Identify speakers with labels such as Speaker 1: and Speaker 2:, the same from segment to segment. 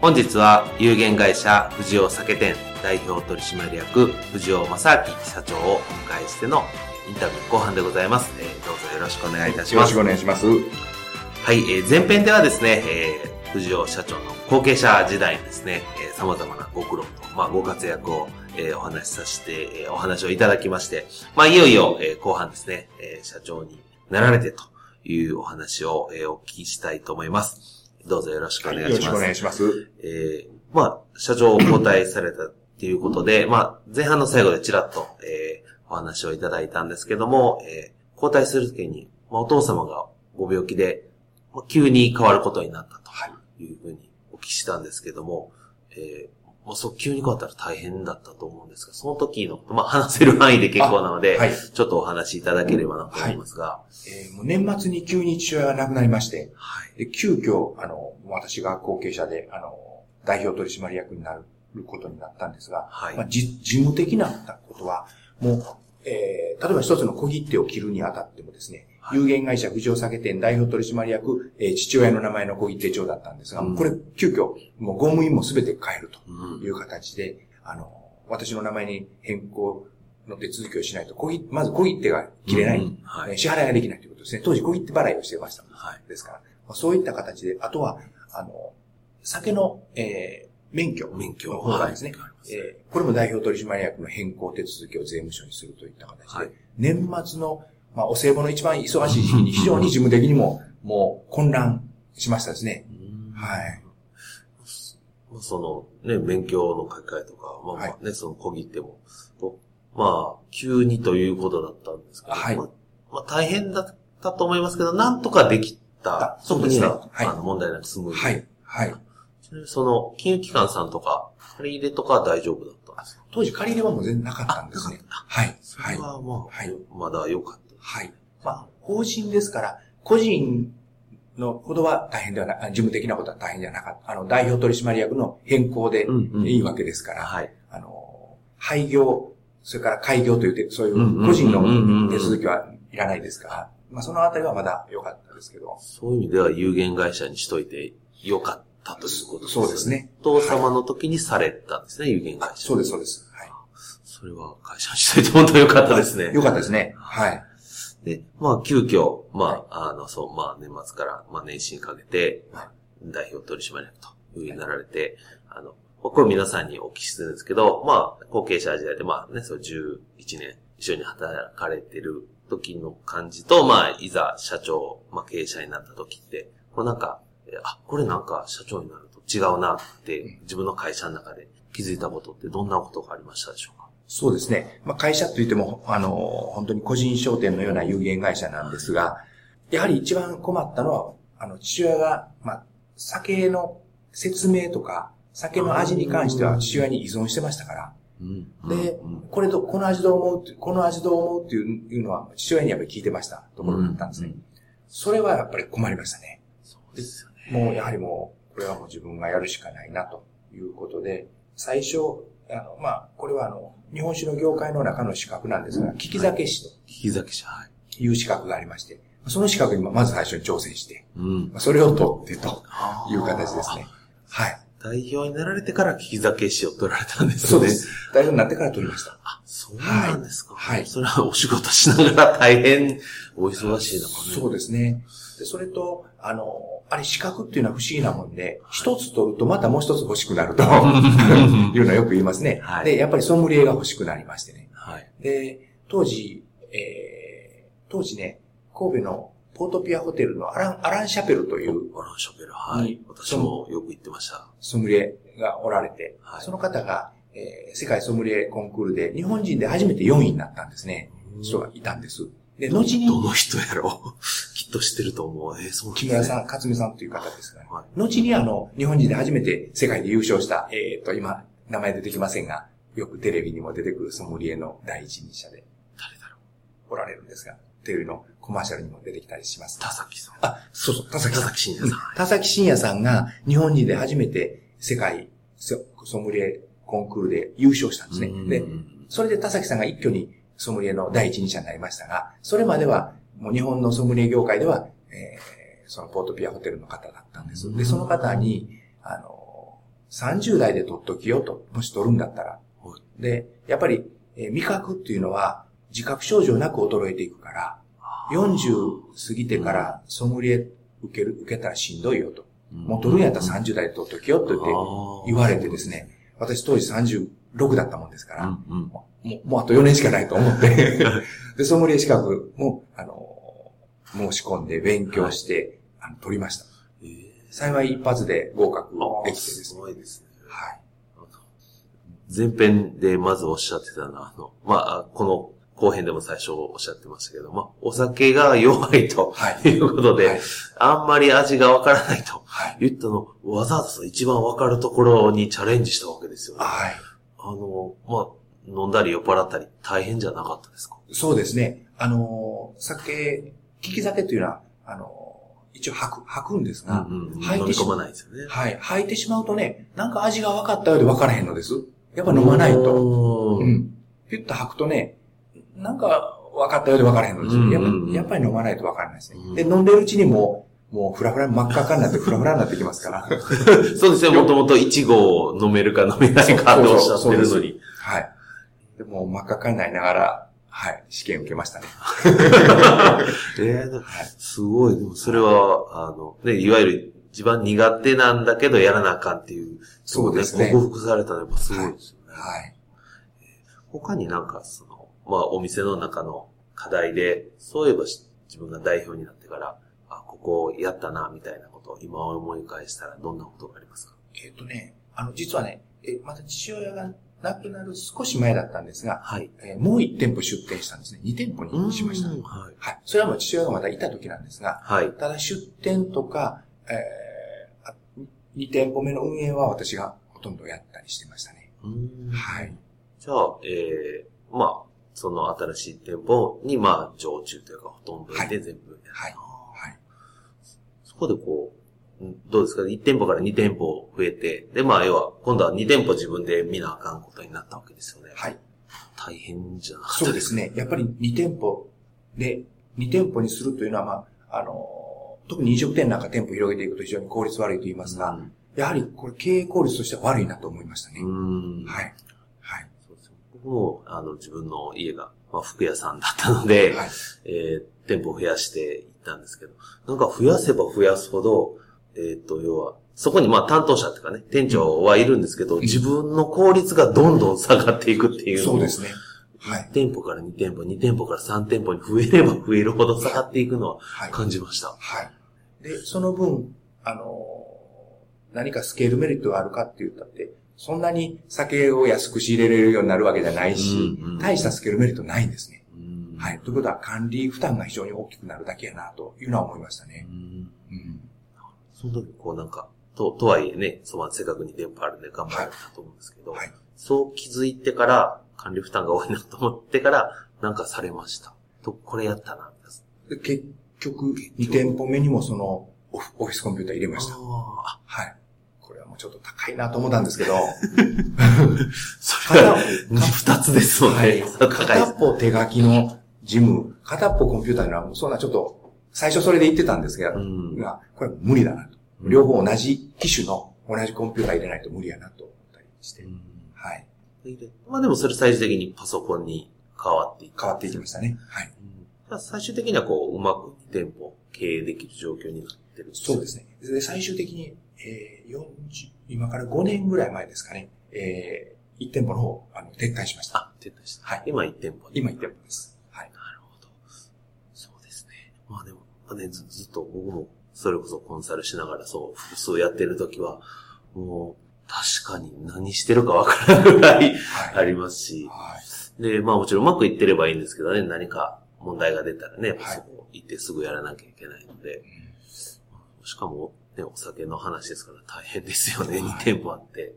Speaker 1: 本日は有限会社藤尾酒店代表取締役藤尾正明社長をお迎えしてのインタビュー後半でございます、えー、どうぞよろしくお願いいたします。
Speaker 2: よろしくお願いします。
Speaker 1: はい、えー、前編ではですね、えー、藤尾社長の後継者時代にですね、えー、様々なご苦労と、まあ、ご活躍を、えー、お話しさせて、えー、お話をいただきまして、まあ、いよいよ、えー、後半ですね、えー、社長になられてというお話を、えー、お聞きしたいと思います。どうぞよろしくお願いします。よろしく
Speaker 2: お願いします。
Speaker 1: えー、まあ、社長を交代されたっていうことで、まあ、前半の最後でちらっと、えー、お話をいただいたんですけども、えー、交代するときに、まあ、お父様がご病気で、まあ、急に変わることになったというふうにお聞きしたんですけども、えー、まあ、そう、急に変わったら大変だったと思うんですが、その時の、まあ、話せる範囲で結構なので、はい、ちょっとお話しいただければなと思いますが。は
Speaker 2: い、えー、もう年末に急に父親が亡くなりまして、はい、で急遽、あの、私が後継者で、あの、代表取締役になることになったんですが、はい、まあ、事務的なことは、もう、えー、例えば一つの小切手を切るにあたってもですね、有限会社藤尾酒店代表取締役、えー、父親の名前の小切手帳だったんですが、うん、これ、急遽、もう公務員もすべて変えるという形で、うん、あの、私の名前に変更の手続きをしないと、小切まず小切手が切れない、うんはい、支払いができないということですね。当時小切手払いをしてました。はい、ですから、まあ、そういった形で、あとは、あの、酒の、えー、免許。免許。の方がですね、はい、えー、これも代表取締役の変更手続きを税務署にするといった形で、はい、年末のまあ、お歳暮の一番忙しい時期に非常に事務的にも、もう混乱しましたですね。はい。
Speaker 1: その、ね、勉強の書き換えとか、まあ、まあね、はい、その小切っても、まあ、急にということだったんですけど、はい。まあ、まあ、大変だったと思いますけど、なんとかできた。
Speaker 2: そうですね。
Speaker 1: はい。あの問題なくスムーズ
Speaker 2: はい。はい。
Speaker 1: その、金融機関さんとか、借り入れとかは大丈夫だったんですか？
Speaker 2: 当時借り入れはもう全然なかったんですね。はい。
Speaker 1: それはまあ、はい、まだ良かった。
Speaker 2: はい。まあ、法人ですから、個人のほどは大変ではな、事務的なことは大変じゃなかった。あの、代表取締役の変更でいいわけですから、はい。あの、廃業、それから開業という、そういう個人の手続きはいらないですから、まあ、そのあたりはまだ良かったですけど。
Speaker 1: そういう意味では有限会社にしといて良かったということです
Speaker 2: ね。そうですね。
Speaker 1: お父様の時にされたんですね、有限会社。
Speaker 2: そうです、そうです。はい。
Speaker 1: それは会社にしといて本当良かったですね。
Speaker 2: 良かったですね。はい。
Speaker 1: で、まあ、急遽、まあ、あの、そう、まあ、年末から、まあ、年始にかけて、代表取締役というふうになられて、あの、これ皆さんにお聞きするんですけど、まあ、後継者時代で、まあね、そう、11年一緒に働かれてる時の感じと、まあ、いざ社長、まあ、経営者になった時って、こうなんか、あ、これなんか社長になると違うなって、自分の会社の中で気づいたことってどんなことがありましたでしょうか？
Speaker 2: そうですね。まあ、会社といっても、あの、本当に個人商店のような有限会社なんですが、やはり一番困ったのは、あの、父親が、まあ、酒の説明とか、酒の味に関しては父親に依存してましたから。で、これと、この味どう思うって、この味どう思うっていうのは、父親にやっぱり聞いてましたところだったんですね。それはやっぱり困りましたね。
Speaker 1: そうですよ
Speaker 2: ね。もう、やはりもう、これはもう自分がやるしかないな、ということで、最初、あの、まあ、これはあの、日本酒の業界の中の資格なんですが、利き酒師と。
Speaker 1: 利き酒師、はい。
Speaker 2: いう資格がありまして、その資格にまず最初に挑戦して、うん、それを取ってという形ですね。はい。
Speaker 1: 代表になられてから利き酒師を取られたんですね。
Speaker 2: そうです。代表になってから取りました。
Speaker 1: あ、そうなんですか。はい。それはお仕事しながら大変お忙しいのかね。
Speaker 2: そうですね。で、それと、あの、あれ資格っていうのは不思議なもんで、一、つ取るとまたもう一つ欲しくなると いうのはよく言いますね。はい、で、やっぱりソムリエが欲しくなりましてね。はい、で、当時、えー、当時ね、神戸のポートピアホテルのアラン、アランシャペルという。
Speaker 1: アランシャペル、はい。私もよく行ってました。
Speaker 2: ソムリエがおられて、はい、その方が、えー、世界ソムリエコンクールで日本人で初めて4位になったんですね。人がいたんです。
Speaker 1: で、後に。どの人やろう？きっと知ってると思う。えー、そう、
Speaker 2: ね、木村さん、勝美さんという方ですね。はい、後にあの、日本人で初めて世界で優勝した、えっ、ー、と、今、名前出てきませんが、よくテレビにも出てくるソムリエの第一人者で、
Speaker 1: 誰だろ
Speaker 2: う？おられるんですが、テレビのコマーシャルにも出てきたりします。
Speaker 1: 田崎さん。
Speaker 2: あ、そうそう、田崎
Speaker 1: さん。田崎真也さん。
Speaker 2: 田崎真也さんが日本人で初めて世界ソムリエコンクールで優勝したんですね。で、それで田崎さんが一挙にソムリエの第一人者になりましたが、それまでは、もう日本のソムリエ業界では、えー、そのポートピアホテルの方だったんです。で、その方に、あの、30代で取っときよと、もし取るんだったら。で、やっぱり、えー、味覚っていうのは自覚症状なく衰えていくから、40過ぎてからソムリエ受ける、受けたらしんどいよと。もう取るんやったら30代で取っときよと言って言われてですね、私当時36だったもんですから、うんうん、もう、もうあと4年しかないと思って で、ソムリエ資格も、あの、申し込んで勉強して、はい、あの取りました。えー、幸い一発で合格できてです
Speaker 1: ね。すごいですね。
Speaker 2: はい。
Speaker 1: 前編でまずおっしゃってたのは、あの、まあ、この後編でも最初おっしゃってましたけど、まあ、お酒が弱いと、はい、いうことで、はい、あんまり味がわからないと、言ったの、わざわざ一番わかるところにチャレンジしたわけですよね。はい。あの、まあ、飲んだり酔っ払ったり大変じゃなかったですか？
Speaker 2: そうですね。あの、酒、利き酒というのは、あの、一応吐く、吐くんですが、うん
Speaker 1: うん、吐いてしまないですよね。
Speaker 2: はい。吐いてしまうとね、なんか味が分かったようで分からへんのです。やっぱ飲まないと。うん。ピュッと吐くとね、なんか分かったようで分からへんのですよ。やっぱやっぱり飲まないと分からないですね。で、飲んでるうちにももうフラフラ、真っ赤かになってフラフラになってきますから。
Speaker 1: そうですね、もともと1号飲めるか飲めないかとおっしゃってるのに。
Speaker 2: はい。でも真っ赤かになりながら、はい、試験受けましたね。
Speaker 1: えー、すごい、でもそれは、あの、ね、いわゆる一番苦手なんだけどやらなあかんっていう、
Speaker 2: そうですね。
Speaker 1: 克服されたのやっぱすごいですよね。
Speaker 2: はい。はい、
Speaker 1: 他になんかその、まあお店の中の課題で、そういえば自分が代表になってから、あ、ここやったな、みたいなことを今思い返したらどんなことがありますか？
Speaker 2: えっ、とね、あの、実はね、え、また父親が亡くなる少し前だったんですが、はい。えー、もう1店舗出店したんですね。2店舗にしました。はい。はい。それはもう父親がまだいた時なんですが、はい。ただ出店とか、えー、2店舗目の運営は私がほとんどやったりしてましたね。はい。
Speaker 1: じゃあ、えー、まあ、その新しい店舗に、まあ、常駐というか、ほとんどで全部や
Speaker 2: はい。
Speaker 1: はい。そこでこう、どうですか ?1 店舗から2店舗増えて、で、まあ、要は、今度は2店舗自分で見なあかんことになったわけですよね。
Speaker 2: はい。
Speaker 1: 大変じゃなか
Speaker 2: ったそうですね。やっぱり2店舗で、2店舗にするというのは、まあ、あの、特に飲食店なんか店舗広げていくと非常に効率悪いと言いますが、うん、やはりこれ経営効率としては悪いなと思いましたね。はい。
Speaker 1: 僕も、あの、自分の家が、まあ、服屋さんだったので、はい、えー、店舗を増やしていったんですけど、なんか増やせば増やすほど、えっ、ー、と、要は、そこにまあ担当者っていうかね、店長はいるんですけど、自分の効率がどんどん下がっていくっていう
Speaker 2: のそうですね。
Speaker 1: はい。店舗から2店舗、2店舗から3店舗に増えれば増えるほど下がっていくのは感じました。はい。
Speaker 2: はい、で、その分、あの何かスケールメリットがあるかって言ったって、そんなに酒を安く仕入れれるようになるわけじゃないし、うんうん、大したスケールメリットないんですね。うん、はい。ということは管理負担が非常に大きくなるだけやな、というのは思いましたね。うん。
Speaker 1: うん、その時、こうなんか、と、とはいえね、その正確に電波あるんで頑張られたと思うんですけど、はい、そう気づいてから、管理負担が多いなと思ってから、なんかされました。と、これやったな、
Speaker 2: 結局、2店舗目にもその、オフィスコンピューター入れました。はい。ちょっと高いなと思ったんですけど。
Speaker 1: それは二つですもんね。はい、
Speaker 2: 片方手書きの事務、片方コンピューターには、そんなちょっと、最初それで言ってたんですが、うん、これ無理だなと。両方同じ機種の同じコンピューター入れないと無理やなと思ったりして。うん、はい。
Speaker 1: まあでもそれ最終的にパソコンに変わってい
Speaker 2: 変わっていきましたね。はい。
Speaker 1: うん、最終的にはこう、うまく店舗経営できる状況になって。ってる
Speaker 2: そうですね。で、最終的に、えー、40、今から5年ぐらい前ですかね、えー、1店舗の方、あの、撤退しました。
Speaker 1: あ、撤退した。はい。今1店舗
Speaker 2: 今1店舗です。
Speaker 1: はい。なるほど。そうですね。まあね、ずずっと僕も、それこそコンサルしながらそう、複数やってるときは、もう、確かに何してるかわからないぐらいありますし、はい、で、まあもちろんうまくいってればいいんですけどね、何か問題が出たらね、はい、そこ行ってすぐやらなきゃいけないので、うん、しかも、ね、お酒の話ですから大変ですよね、はい、2店舗あって。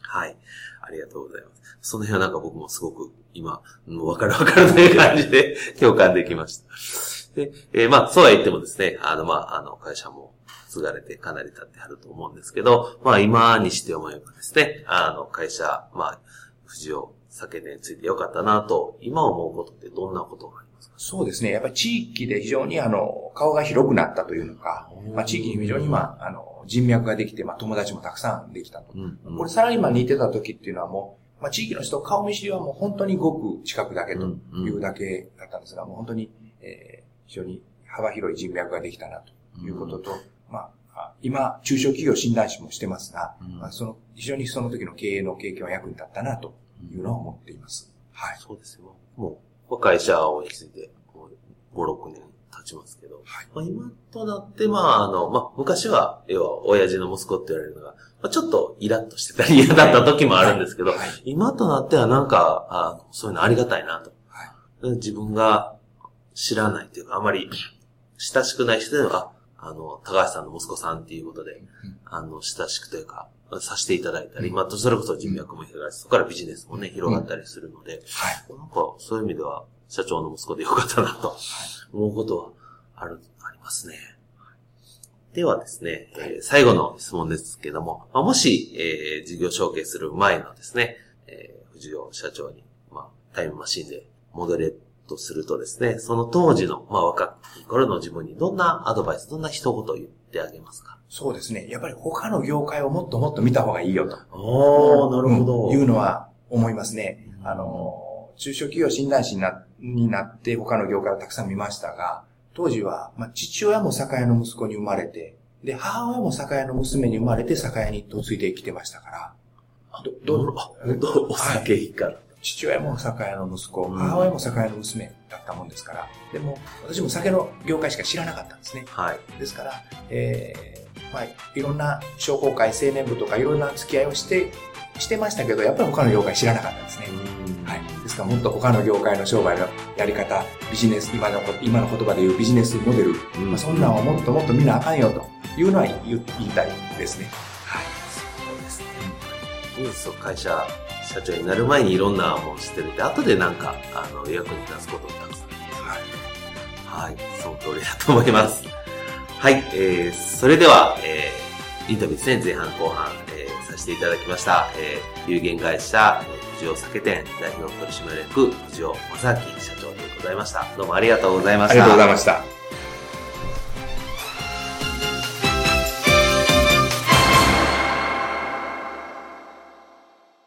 Speaker 1: はい。ありがとうございます。その辺はなんか僕もすごく今、わかるわかるという感じで 共感できました。で、えー、まあ、そうは言ってもですね、あの、まあ、あの、会社も継がれてかなり経ってあると思うんですけど、まあ今にして思えばですね、あの会社、まあ、藤尾酒店についてよかったなと、今思うことってどんなことがありますか？
Speaker 2: そうですね。やっぱり地域で非常にあの、顔が広くなったというのか、まあ地域に非常にまあ、あの、人脈ができて、まあ友達もたくさんできたと。うんうん、これサラリーマンにいてた時っていうのはもう、まあ地域の人、顔見知りはもう本当にごく近くだけというだけだったんですが、もう本当に、えー、非常に幅広い人脈ができたなということと、まあ、今、中小企業診断士もしてますが、うん、まあ、その、非常にその時の経営の経験は役に立ったな、というのは思っています。
Speaker 1: はい。そうですよ。もう、会社をについて、5、6年経ちますけど、はい、まあ、今となって、まあ、あの、まあ、昔は、要は、親父の息子って言われるのが、まあ、ちょっとイラッとしてたり嫌だった時もあるんですけど、はいはい、今となってはなんか、あのそういうのありがたいなと。自分が知らないというか、あまり親しくない人では、あの、高橋さんの息子さんっていうことで、あの、親しくというか、させていただいたり、まあ、それこそ人脈も広がり、そこからビジネスもね、広がったりするので、はい。なんか、そういう意味では、社長の息子でよかったなと、思うことは、ある、ありますね。ではですね、えー、最後の質問ですけども、まあ、もし、えー、事業承継する前のですね、えー、藤尾社長に、まあ、タイムマシンで戻れとするとですね、その当時の、まあ若い頃の自分にどんなアドバイス、どんな一言を言ってあげますか？
Speaker 2: そうですね。やっぱり他の業界をもっともっと見た方がいいよと。
Speaker 1: おなるほど、
Speaker 2: うん。いうのは思いますね。あの、中小企業診断士になになって他の業界をたくさん見ましたが、当時は、まあ、父親も酒屋の息子に生まれて、で、母親も酒屋の娘に生まれて酒屋に嫁いで生きてましたから、
Speaker 1: ど、ど、ど、お酒いいから。
Speaker 2: 父親も酒屋の息子、母親も酒屋の娘だったもんですから、でも、私も酒の業界しか知らなかったんですね。
Speaker 1: はい。
Speaker 2: ですから、えー、まあ、いろんな商工会、青年部とかいろんな付き合いをして、してましたけど、やっぱり他の業界知らなかったんですね。はい。ですからもっと他の業界の商売のやり方、ビジネス、今の今の言葉で言うビジネスモデル、まあ、そんなんをもっともっと見なあかんよというのは言いたいですね。
Speaker 1: はい。そうですね。ニュースを会社社長になる前にいろんなものを知ってるんで、後でなんか、あの、役に立つこともたくさんはい。はい。その通りだと思います。はい。えー、それでは、えー、インタビューですね、前半後半、えー、させていただきました。えー、有限会社、藤尾酒店代表取締役、藤尾正明社長でございました。どうもありがとうございました。あ
Speaker 2: りがとうございました。